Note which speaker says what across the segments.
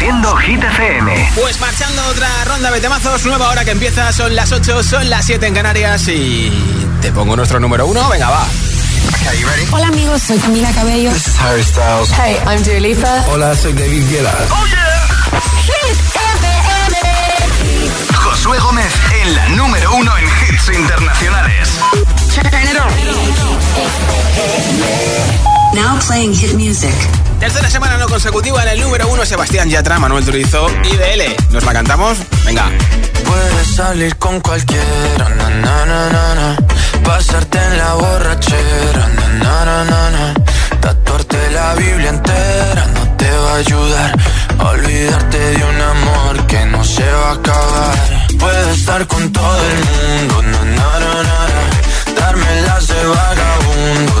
Speaker 1: Haciendo Hit FM.
Speaker 2: Pues marchando otra ronda de temazos, nueva hora que empieza, son las 8, son las 7 en Canarias y te pongo nuestro número uno, venga va.
Speaker 3: Hola amigos, soy Camila Cabello.
Speaker 4: This is Harry Styles.
Speaker 3: Hey, I'm Dua Lipa.
Speaker 5: Hola, soy David Guetta.
Speaker 1: Oh yeah.
Speaker 3: Hit
Speaker 1: FM. Josué Gómez en la número uno en hits internacionales.
Speaker 6: Now playing hit music.
Speaker 2: Tercera semana no consecutiva en el número uno, Sebastián Yatra, Manuel Turizo y DL. ¿Nos la cantamos? Venga.
Speaker 7: Puedes salir con cualquiera, na, na, na, na, pasarte en la borrachera, na, na, na, na, tatuarte la Biblia entera no te va a ayudar, olvidarte de un amor que no se va a acabar. Puedes estar con todo el mundo, na, na, na, na, darme las de vagabundo,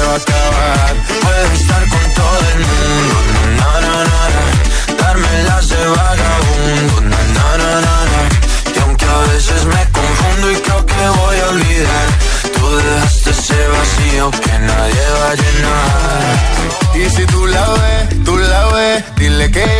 Speaker 8: va a acabar.
Speaker 7: Puedes estar con todo el mundo,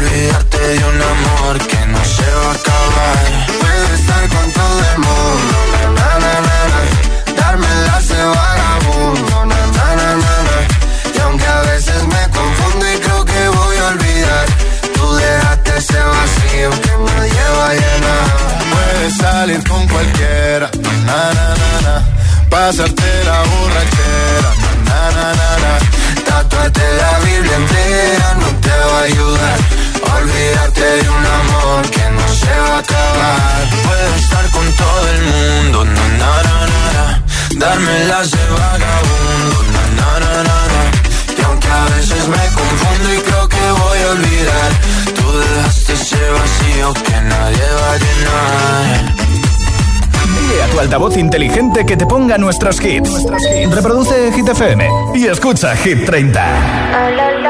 Speaker 7: Olvidarte de un amor que no se va a acabar.
Speaker 9: Puedes estar con todo el mundo, na, na, na, na, Darme de vagabundo, na, na, na, na, na. Y aunque a veces me confundo y creo que voy a olvidar, tú dejaste ese vacío que nadie va a llenar.
Speaker 8: Puedes salir con cualquiera, na, na, na, na. Pasarte la borrachera, na, na, na, na.
Speaker 9: Tatuarte la Biblia entera no te va a ayudar. Olvidarte de un amor que no se va a acabar.
Speaker 7: Puedes estar con todo el mundo, na, na, na, na. Darme las de vagabundo, na, na, na, na, na. Y aunque a veces me confundo y creo que voy a olvidar, tú dejaste ese vacío que nadie va a llenar.
Speaker 1: Dile a tu altavoz inteligente que te ponga nuestros hits. Reproduce Hit FM y escucha Hit 30.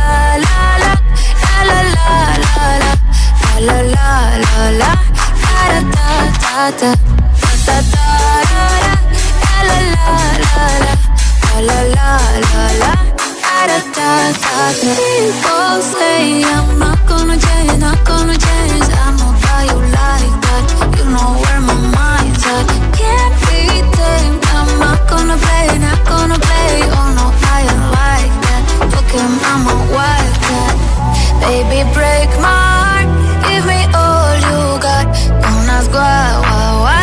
Speaker 10: la la la la da da da da da da da da la la la la la la la la da da da People say I'm not gonna change, not gonna change. I know that you like that. You know where my mind's at. Can't be tamed. I'm not gonna play, not gonna play. Oh no, I ain't like that. Fuck him, I'm a wildcat. Baby, break my. Me all you got. Don't ask why, why,
Speaker 11: why.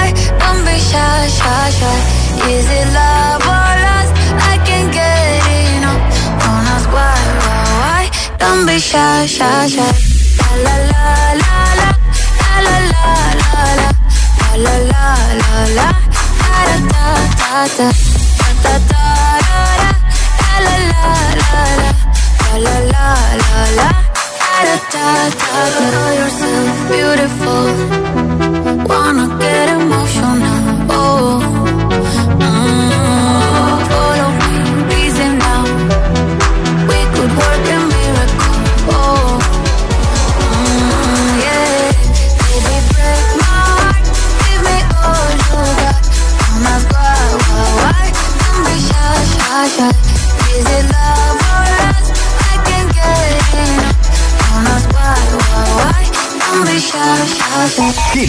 Speaker 11: Is it love or lust? I can't get enough. Don't ask why, why, why. Don't be. La la la la la la la la la la la la la la la la la la la da da da da. Yourself beautiful. Wanna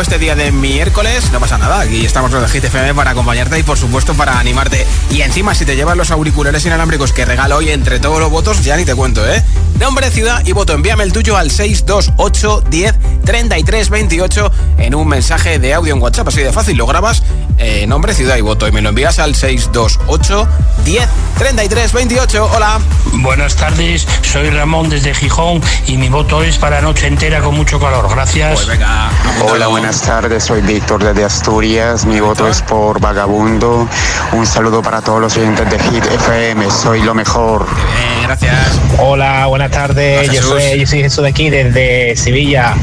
Speaker 2: Este día de miércoles. No pasa nada, aquí estamos los de para acompañarte y por supuesto para animarte. Y encima, si te llevas los auriculares inalámbricos que regalo hoy entre todos los votos, ya ni te cuento, ¿eh? Nombre, ciudad y voto. Envíame el tuyo al 628 10 33 28 en un mensaje de audio en WhatsApp. Así de fácil, lo grabas, eh, nombre, ciudad y voto. Y me lo envías al 628 10 33 28. Hola.
Speaker 12: Buenas tardes, soy Ramón desde Gijón y mi voto es para noche entera con mucho calor. Gracias.
Speaker 2: Pues venga,
Speaker 13: Hola, buenas tardes, soy Víctor desde Asturias. Mi voto es por Vagabundo. Un saludo para todos los oyentes de Hit FM, soy lo mejor.
Speaker 2: Bien, gracias.
Speaker 14: Hola, buenas tardes. yo, soy, yo soy Jesús de aquí desde Sevilla.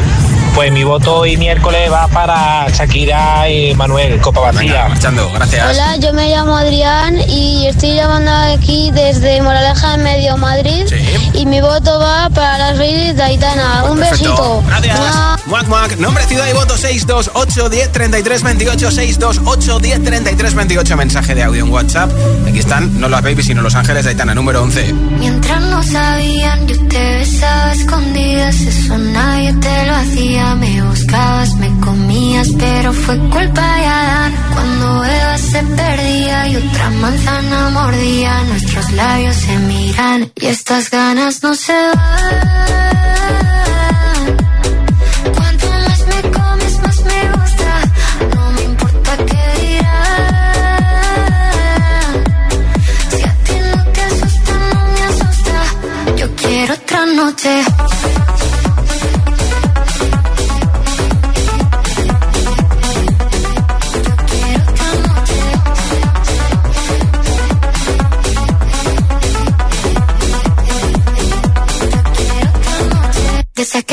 Speaker 14: Pues mi voto hoy miércoles va para Shakira y Manuel Copa Vacía.
Speaker 2: marchando, gracias.
Speaker 15: Hola, yo me llamo Adrián y estoy llamando aquí desde Moraleja en Medio Madrid. Y mi voto va para las Reyes de Aitana. Un besito.
Speaker 2: Gracias. Muac, muac. Nombre, ciudad y voto 628 10 33 28 628 10 33 28. Mensaje de audio en WhatsApp. Aquí están, no las babies, sino Los Ángeles de Aitana, número 11.
Speaker 11: Mientras no sabían, yo te besaba escondidas. Eso nadie te lo hacía me buscabas, me comías, pero fue culpa de Adán. Cuando Eva se perdía y otra manzana mordía, nuestros labios se miran y estas ganas no se van. Cuanto más me comes, más me gusta. No me importa qué dirán. Si a ti no te asusta, no me asusta. Yo quiero otra noche.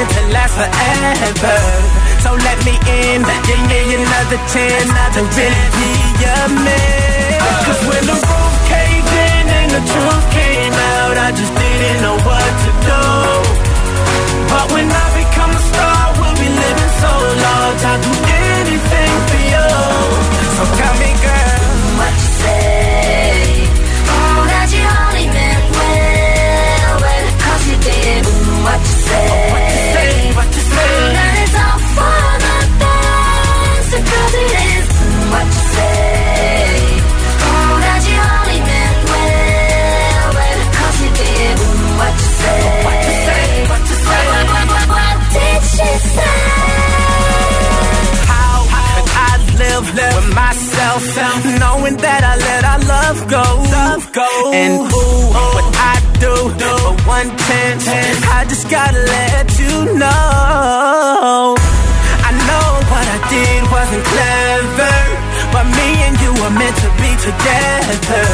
Speaker 16: meant to last forever. So let me in, give me another chance to really be a man. Cause when the roof caved in and the truth came out, I just didn't know what to do. But when I become a star, we'll be living so large, I'll do anything for
Speaker 17: knowing that I let our love go. Love go. And ooh, what I do, do. for
Speaker 16: one chance, I just gotta
Speaker 17: let you know. I know what I did
Speaker 18: wasn't clever,
Speaker 19: but me and you
Speaker 16: were meant to
Speaker 19: be
Speaker 20: together.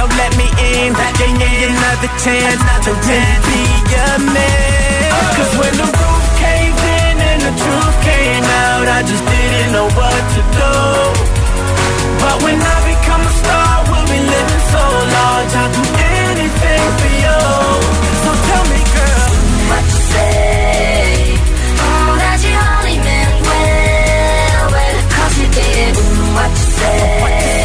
Speaker 20: So
Speaker 18: let me in,
Speaker 20: give me another chance not to
Speaker 17: really be a man. Uh, Cause when the roof caved in and the truth came out, I just didn't know what to do. But when I become a star, we'll be living so large. I'd do anything for you. So tell me, girl, what you say? Oh, that you only meant well, well, cause you did what you say.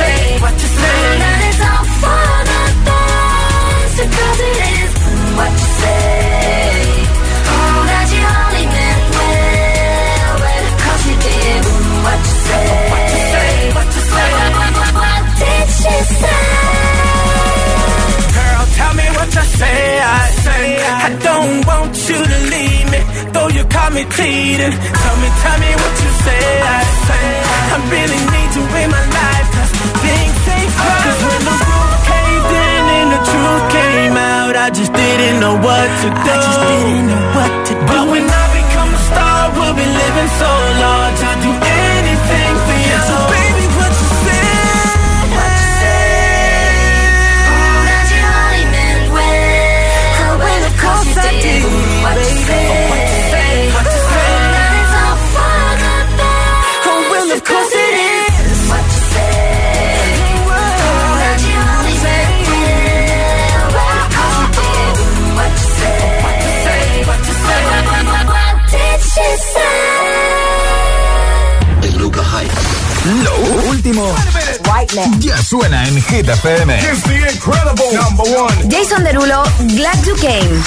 Speaker 17: Me cheating. Tell me, tell me what you say. I, say, I really need you in my life. Cause things ain't right. Cause when the roof caved in and the truth came out, I just didn't know what to do. I just didn't know what último ya suena en Hit FM. It's the incredible number one. Jason Derulo, Glad You Came.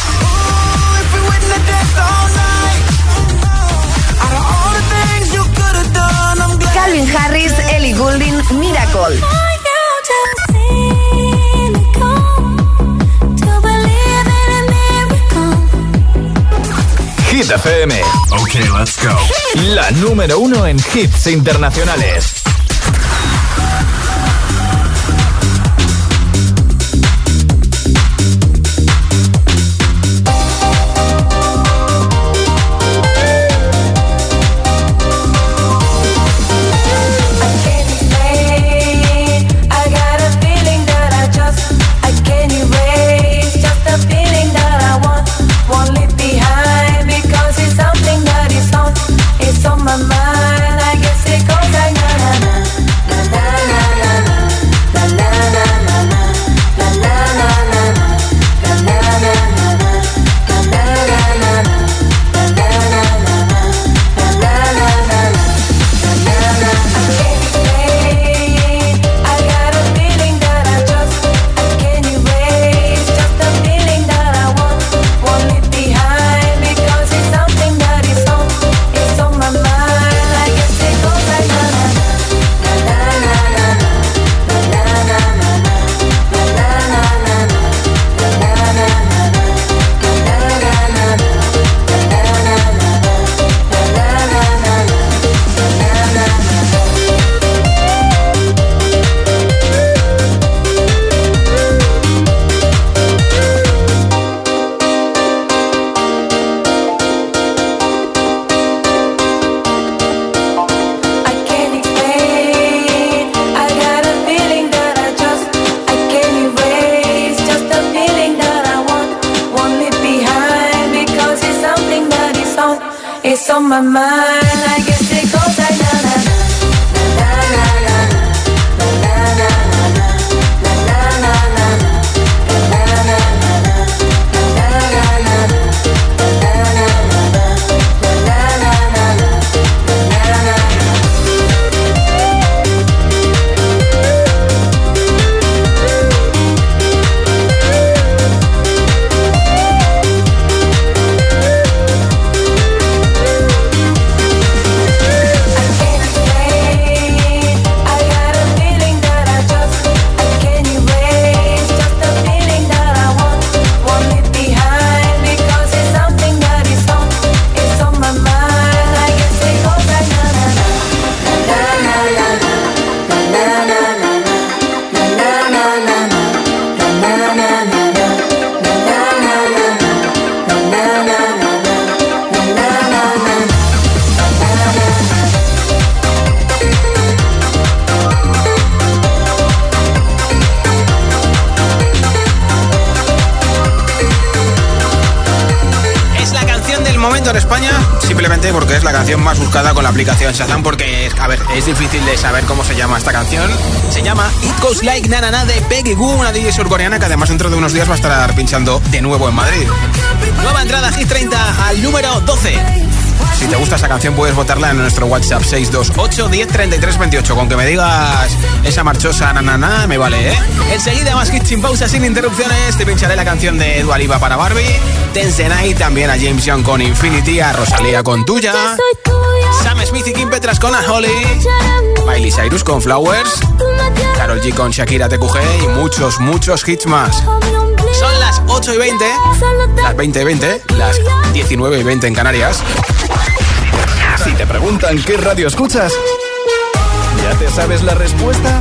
Speaker 17: Calvin Harris, Ellie Goulding, Miracle. Hit FM. Ok, let's
Speaker 21: go. La número uno en hits internacionales. De saber cómo se llama esta canción. Se llama It Goes Like Na Na Na de Peggy Goo, una DJ surcoreana que además dentro de unos días va a estar pinchando de nuevo en Madrid. Nueva entrada Hit 30 al número 12. Si te gusta esa canción puedes votarla en nuestro WhatsApp 628 10 33 28. Con que me digas esa marchosa na na na me vale, ¿eh? Enseguida más hits sin pausa, sin interrupciones. Te pincharé la canción de Dua Lipa para Barbie. Tense Night también a James Young con Infinity, a Rosalía con Tuya. Sam Smith y Kim Petras con A Holly. Miley Cyrus con Flowers. Carol G con Shakira TQG y muchos, muchos hits más. Son las 8 y 20, las 20 y 20, las 19 y 20 en Canarias.
Speaker 1: Si te preguntan qué radio escuchas, ¿ya te sabes la respuesta?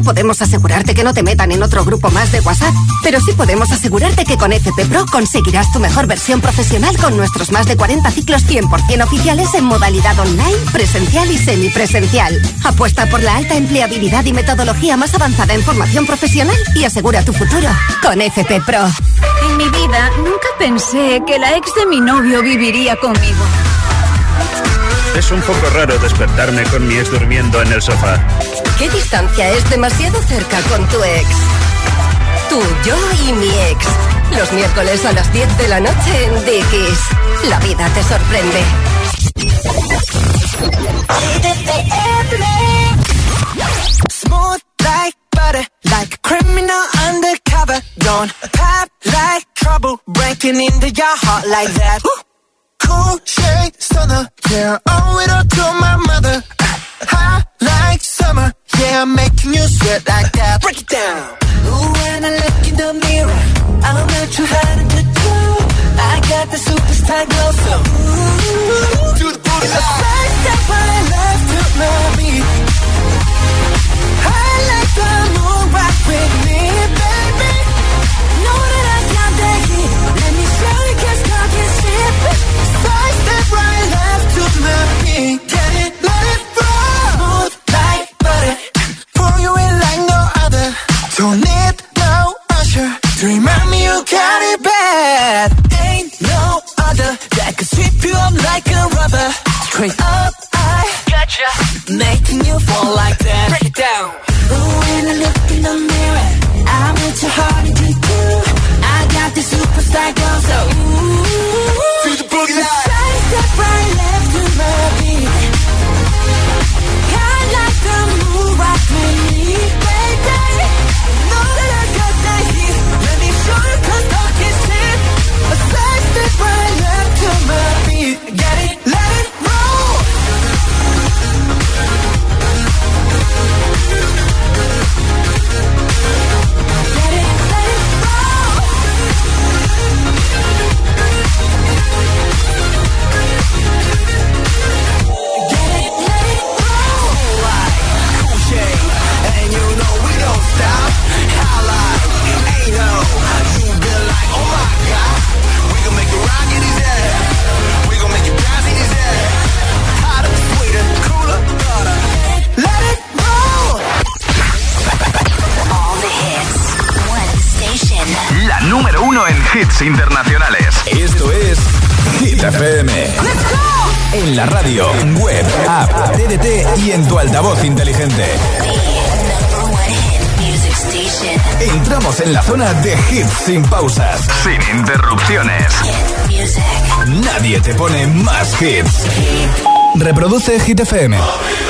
Speaker 22: No podemos asegurarte que no te metan en otro grupo más de WhatsApp, pero sí podemos asegurarte que con FP Pro conseguirás tu mejor versión profesional con nuestros más de 40 ciclos 100% oficiales en modalidad online, presencial y semipresencial. Apuesta por la alta empleabilidad y metodología más avanzada en formación profesional y asegura tu futuro con FP Pro.
Speaker 3: En mi vida nunca pensé que la ex de mi novio viviría conmigo.
Speaker 23: Es un poco raro despertarme con mi ex durmiendo en el sofá.
Speaker 22: ¿Qué distancia es demasiado cerca con tu ex? Tú, yo y mi ex. Los miércoles a las 10 de la noche en Dickies. La vida te sorprende.
Speaker 24: Smooth like butter, like a criminal undercover. Don't pop like trouble, breaking into your heart like that. Cool shade stunner, yeah, owe it all to my mother. Hot like summer, yeah, I'm making you sweat like that. Break it down. Ooh, when I look in the mirror, I'm not too hard to do. I got the superstar glow, so ooh, do the booty. A side step right left to my beat. I like the moon rock with me, you in like no other. Don't need no usher to remind me you got it bad. Ain't no other that could sweep you up like a rubber. Straight up, I gotcha. Making you fall like that. Break it down. Ooh, when I look in the mirror,
Speaker 1: Reproduce Hit FM.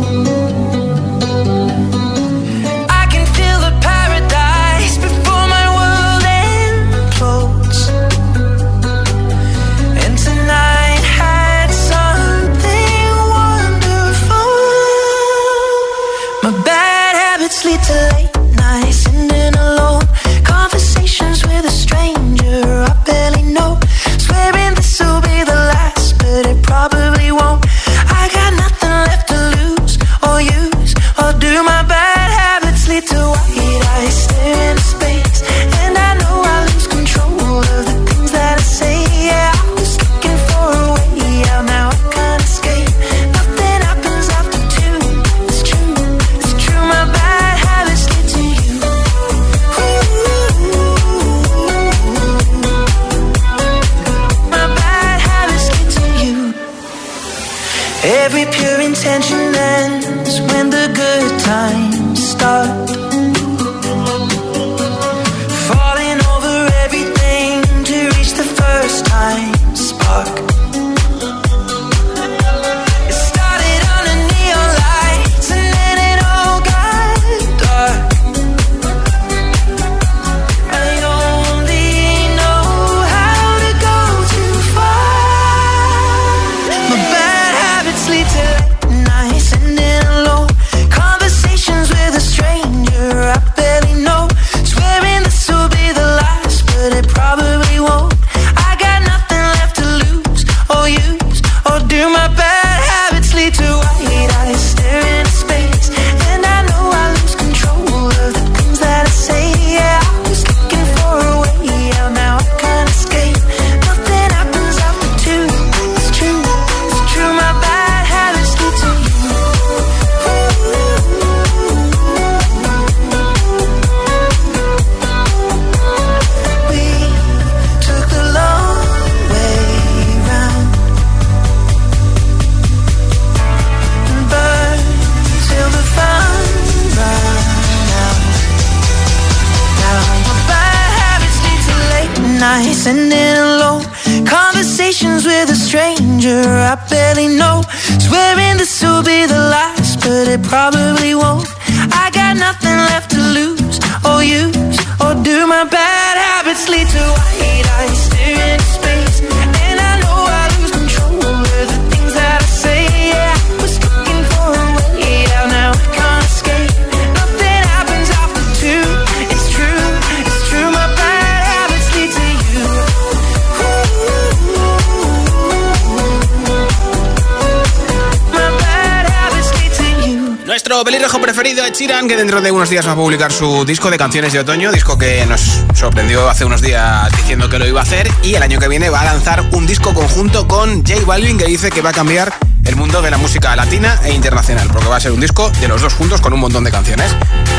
Speaker 2: dentro de unos días va a publicar su disco de canciones de otoño, disco que nos sorprendió hace unos días diciendo que lo iba a hacer y el año que viene va a lanzar un disco conjunto con J Balvin que dice que va a cambiar el mundo de la música latina e internacional, porque va a ser un disco de los dos juntos con un montón de canciones.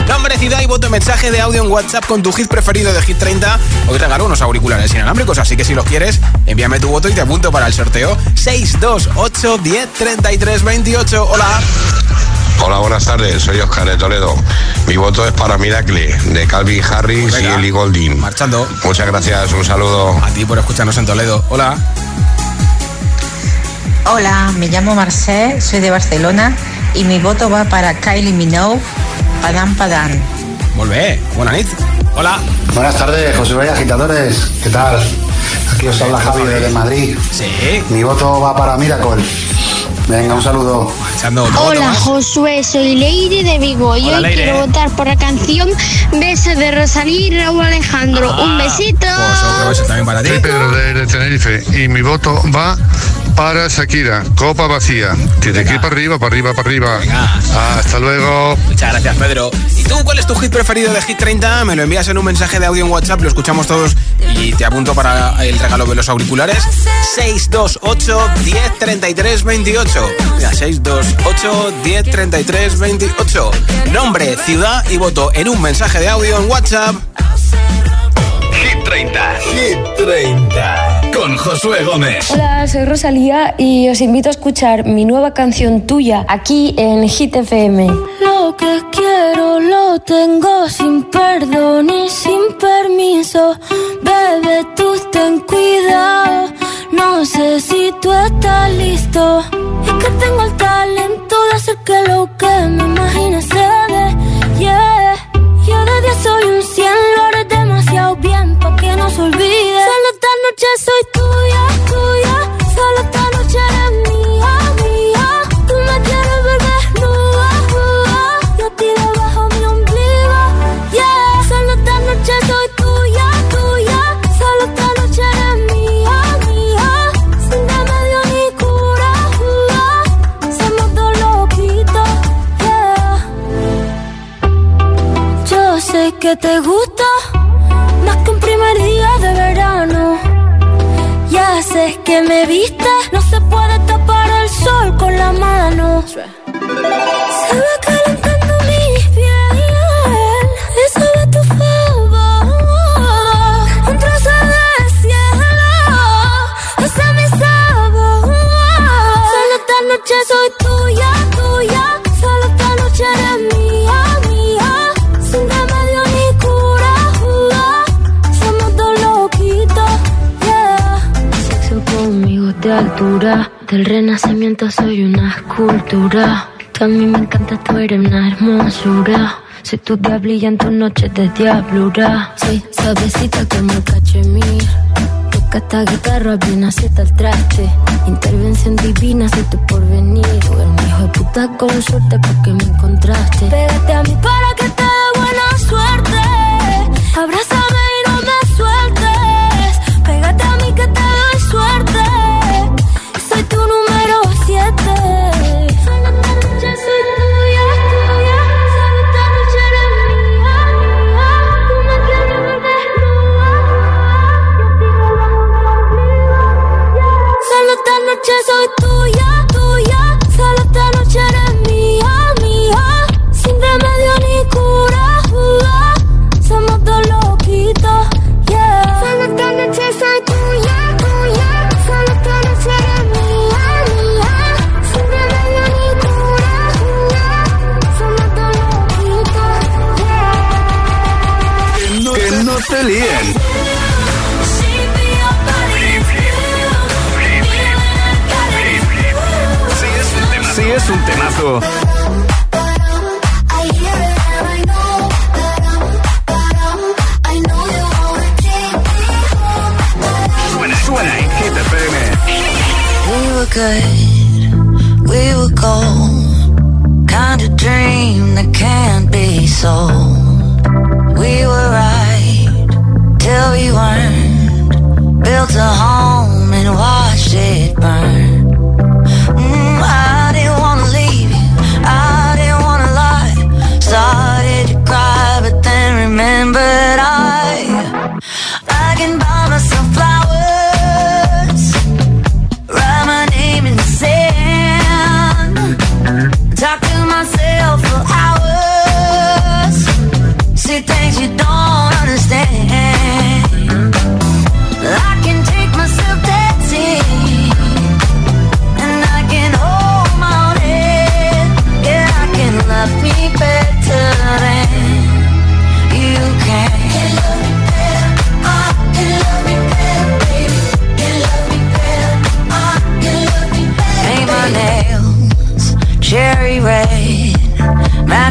Speaker 2: Nombre, ciudad y voto mensaje de audio en WhatsApp con tu hit preferido de Hit 30. Hoy regalo unos auriculares inalámbricos, así que si los quieres, envíame tu voto y te apunto para el sorteo 628 10 33 28. Hola.
Speaker 25: Hola, buenas tardes. Soy Oscar de Toledo. Mi voto es para Miracle, de Calvin Harris y Ellie Golding.
Speaker 2: Marchando.
Speaker 25: Muchas gracias, un saludo.
Speaker 2: A ti por escucharnos en Toledo. Hola.
Speaker 26: Hola, me llamo Marcel, soy de Barcelona y mi voto va para Kylie Minogue, Padán Padán.
Speaker 2: Volvé, buena nit. Hola.
Speaker 27: Buenas tardes, José María Agitadores. ¿Qué tal? Aquí os habla Javi de Madrid.
Speaker 2: Sí.
Speaker 27: Mi voto va para Miracle. Venga, un saludo.
Speaker 15: Hola Josué, soy Leire de Vigo y
Speaker 27: Hola,
Speaker 15: hoy
Speaker 27: Leire.
Speaker 15: quiero votar por la canción Beso de Rosalía y Raúl Alejandro.
Speaker 2: Ah,
Speaker 15: Un besito.
Speaker 2: Pues también para ti.
Speaker 28: Soy Pedro de, de Tenerife y mi voto va para Shakira, copa vacía. Tiene que ir para arriba, para arriba, para arriba. Hasta luego.
Speaker 2: Muchas gracias, Pedro. ¿Y tú cuál es tu hit preferido de Hit 30? Me lo envías en un mensaje de audio en WhatsApp, lo escuchamos todos y te apunto para el regalo de los auriculares. 628 10 33 28. Mira, 628 10 33 28. Nombre, ciudad y voto en un mensaje de audio en WhatsApp.
Speaker 29: Hit 30. Hit 30. Con Josué Gómez.
Speaker 30: Hola, soy Rosalía y os invito a escuchar mi nueva canción tuya aquí en Hit FM.
Speaker 31: Lo que quiero lo tengo sin perdón y sin permiso. Bebé, tú ten cuidado. No sé si tú estás listo. Es que tengo el talento de hacer que lo que me te gusta más que un primer día de verano. Ya sé que me viste,
Speaker 30: altura. Del renacimiento soy una escultura. A mí me encanta, tú eres una hermosura. Soy tu diablilla en tus noches de diablura. Soy suavecita como el cachemir. Toca esta guitarra bien acierta el traste. Intervención divina, soy tu porvenir. Un hijo de puta con suerte porque me encontraste.
Speaker 31: Pégate a mí para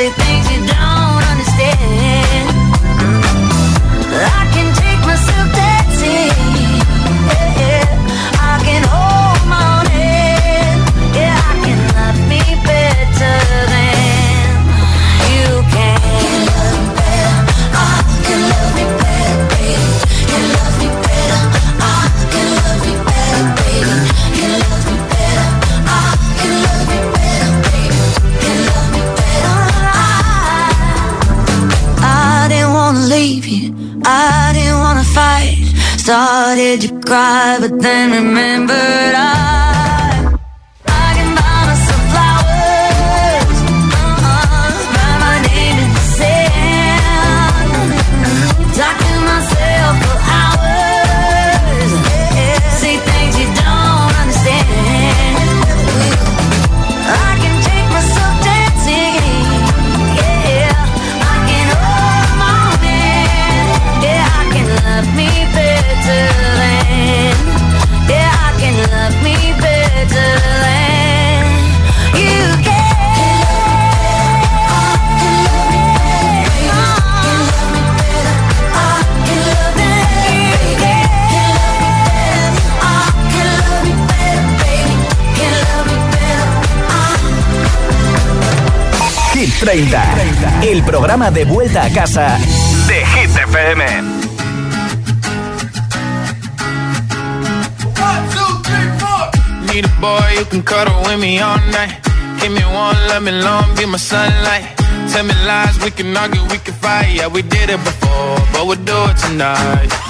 Speaker 30: say things you don't To cry, but then remembered I.
Speaker 29: 30, el programa de vuelta a casa de Hit FM.
Speaker 7: Need a boy who can cuddle with me all night. Give me one, let me long, be my sunlight. Tell me lies, we can argue, we can fight. Yeah, we did it before, but we'll do it tonight.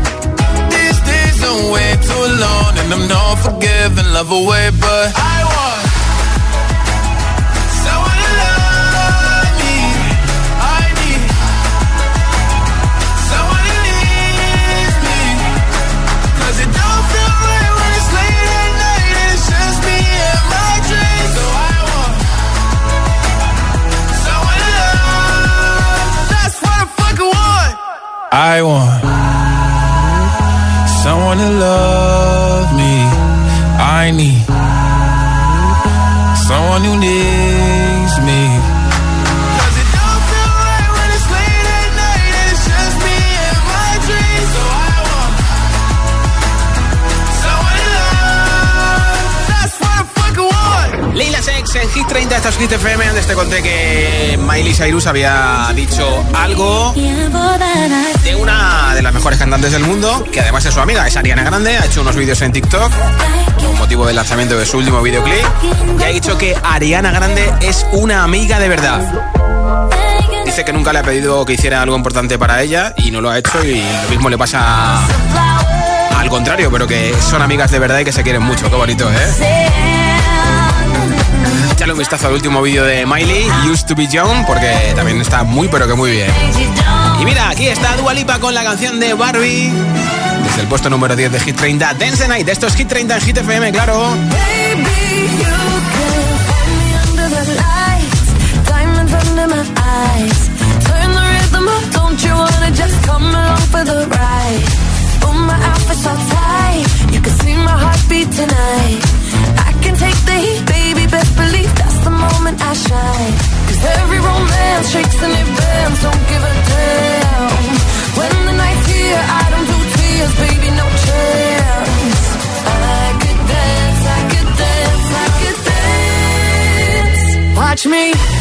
Speaker 7: Are way too long. And I'm not forgiving, love away, but I want to love me. I need someone who needs me. 'Cause it don't feel right when it's late at night and it's just me and my dreams. So I want someone to love. That's what I fucking want.
Speaker 2: Leila Sex en Hit 30, esto es Hit FM. Antes te conté que Miley Cyrus había dicho algo de una de las mejores cantantes del mundo, que además es su amiga, es Ariana Grande. Ha hecho unos vídeos en TikTok con motivo del lanzamiento de su último videoclip. Y ha dicho que Ariana Grande es una amiga de verdad. Dice que nunca le ha pedido que hiciera algo importante para ella y no lo ha hecho y lo mismo le pasa al contrario, pero que son amigas de verdad y que se quieren mucho. Qué bonito, ¿eh? Échale un vistazo al último vídeo de Miley, Used to be Young, porque también está muy pero que muy bien. Y mira, aquí está Dualipa con la canción de Barbie. Desde el puesto número 10 de Hit 30, Dance Night. Esto es Hit 30 en Hit FM, claro.
Speaker 32: Baby, best believe that's the moment I shine. Cause every romance shakes and it bends, don't give a damn. When the night's here, I don't do tears, baby, no chance. I could dance, I could dance, I could dance. Watch me.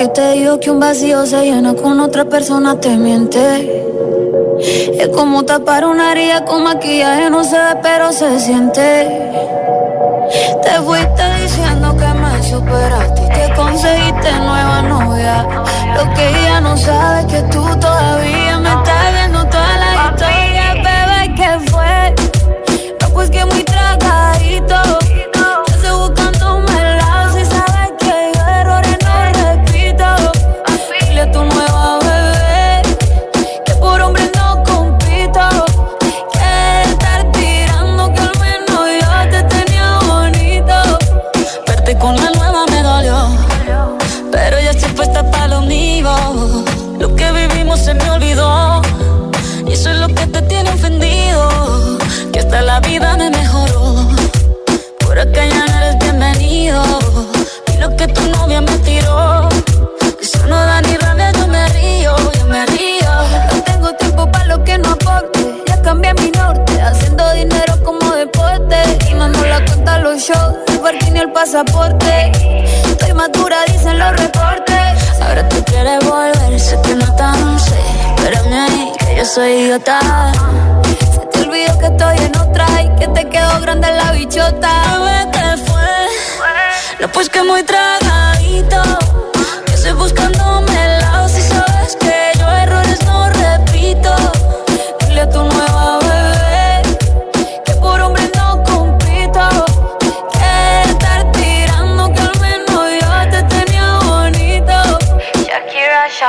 Speaker 31: Que te digo que un vacío se llena con otra persona te miente. Es como tapar una herida con maquillaje, no se ve, pero se siente. Te fuiste diciendo que me superaste y que conseguiste nueva novia. Lo que ella no sabe es que tú todavía pasaporte. Estoy madura, dicen los reportes. Ahora tú quieres volver, sé que no tan sé. Espérame ahí, que yo soy idiota. Se te olvidó que estoy en otra y que te quedó grande la bichota. Bebé, ¿qué fue? No, pues que muy tragadito. Que estoy buscándome el lado si sabes que yo errores no repito. Dile a tu nueva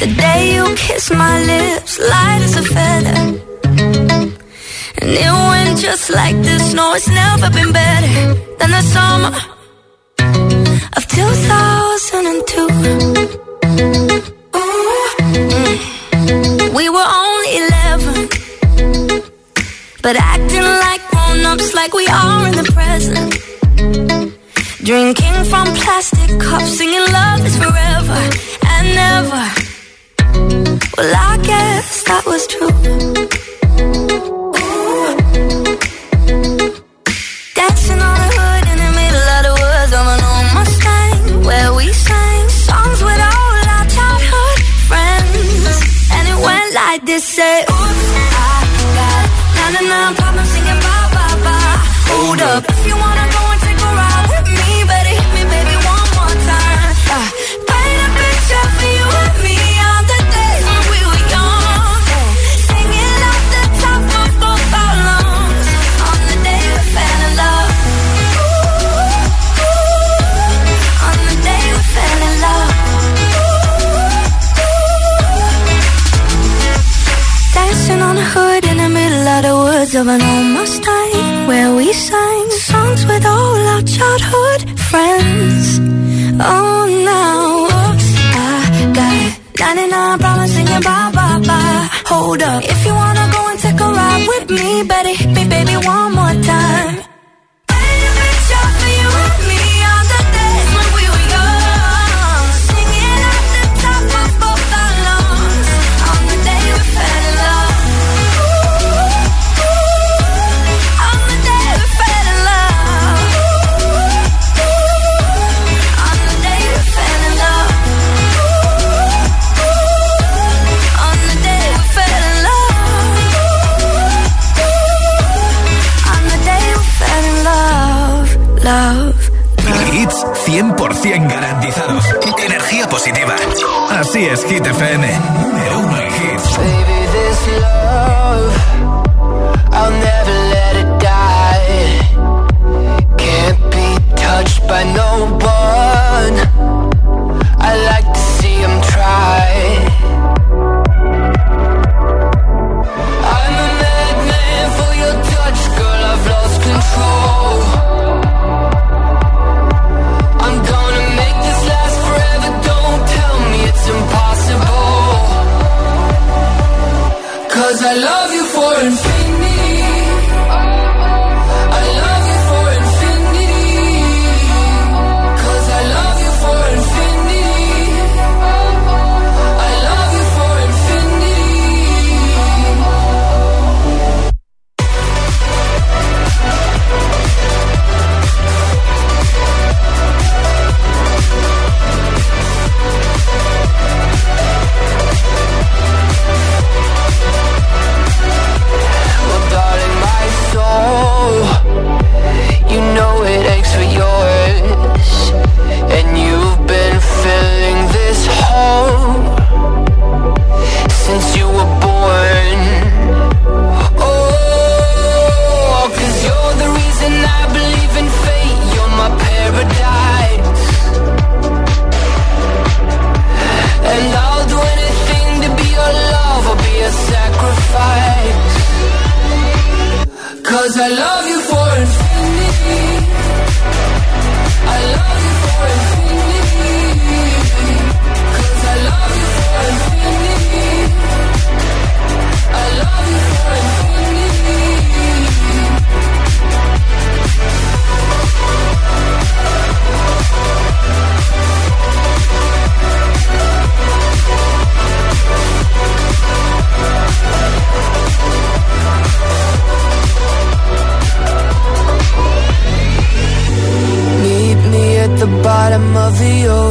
Speaker 8: The
Speaker 31: day you kissed my lips, light as a feather. And it went just like this. No, it's never been better than the summer of 2002. Mm. We were only 11 but acting like grown-ups like we are in the present Drinking from plastic cups Singing love is forever and never Well, I guess that was true. Dancing on the hood in the middle of the woods an old Mustang Where we sang songs with all our childhood friends. And it went like this, say, I na na problem singing bye bye bye. Hold up, if you wanna go of an old Mustang Where we sang songs with all our childhood friends. Oh, now, oops, I got 99 problems singing bye, bye, bye. Hold up, if you wanna go and take a ride with me Better hit me, baby, one more time
Speaker 29: 100% garantizados. Energía positiva. Así es, Hit FM. Número uno en hits.
Speaker 32: Baby, this love, I'll never let it die. Can't be touched by no one. I like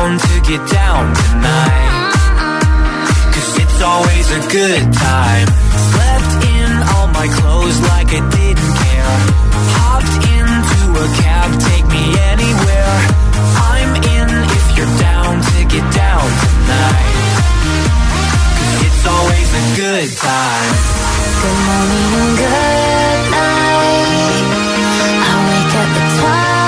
Speaker 31: bound to get down tonight. Cause it's always a good time. Slept in all my clothes like I didn't care. Hopped into a cab, take me anywhere. I'm in if you're down
Speaker 17: to get down tonight. Cause it's always a
Speaker 30: good time. Good morning and good night. I wake up at twilight.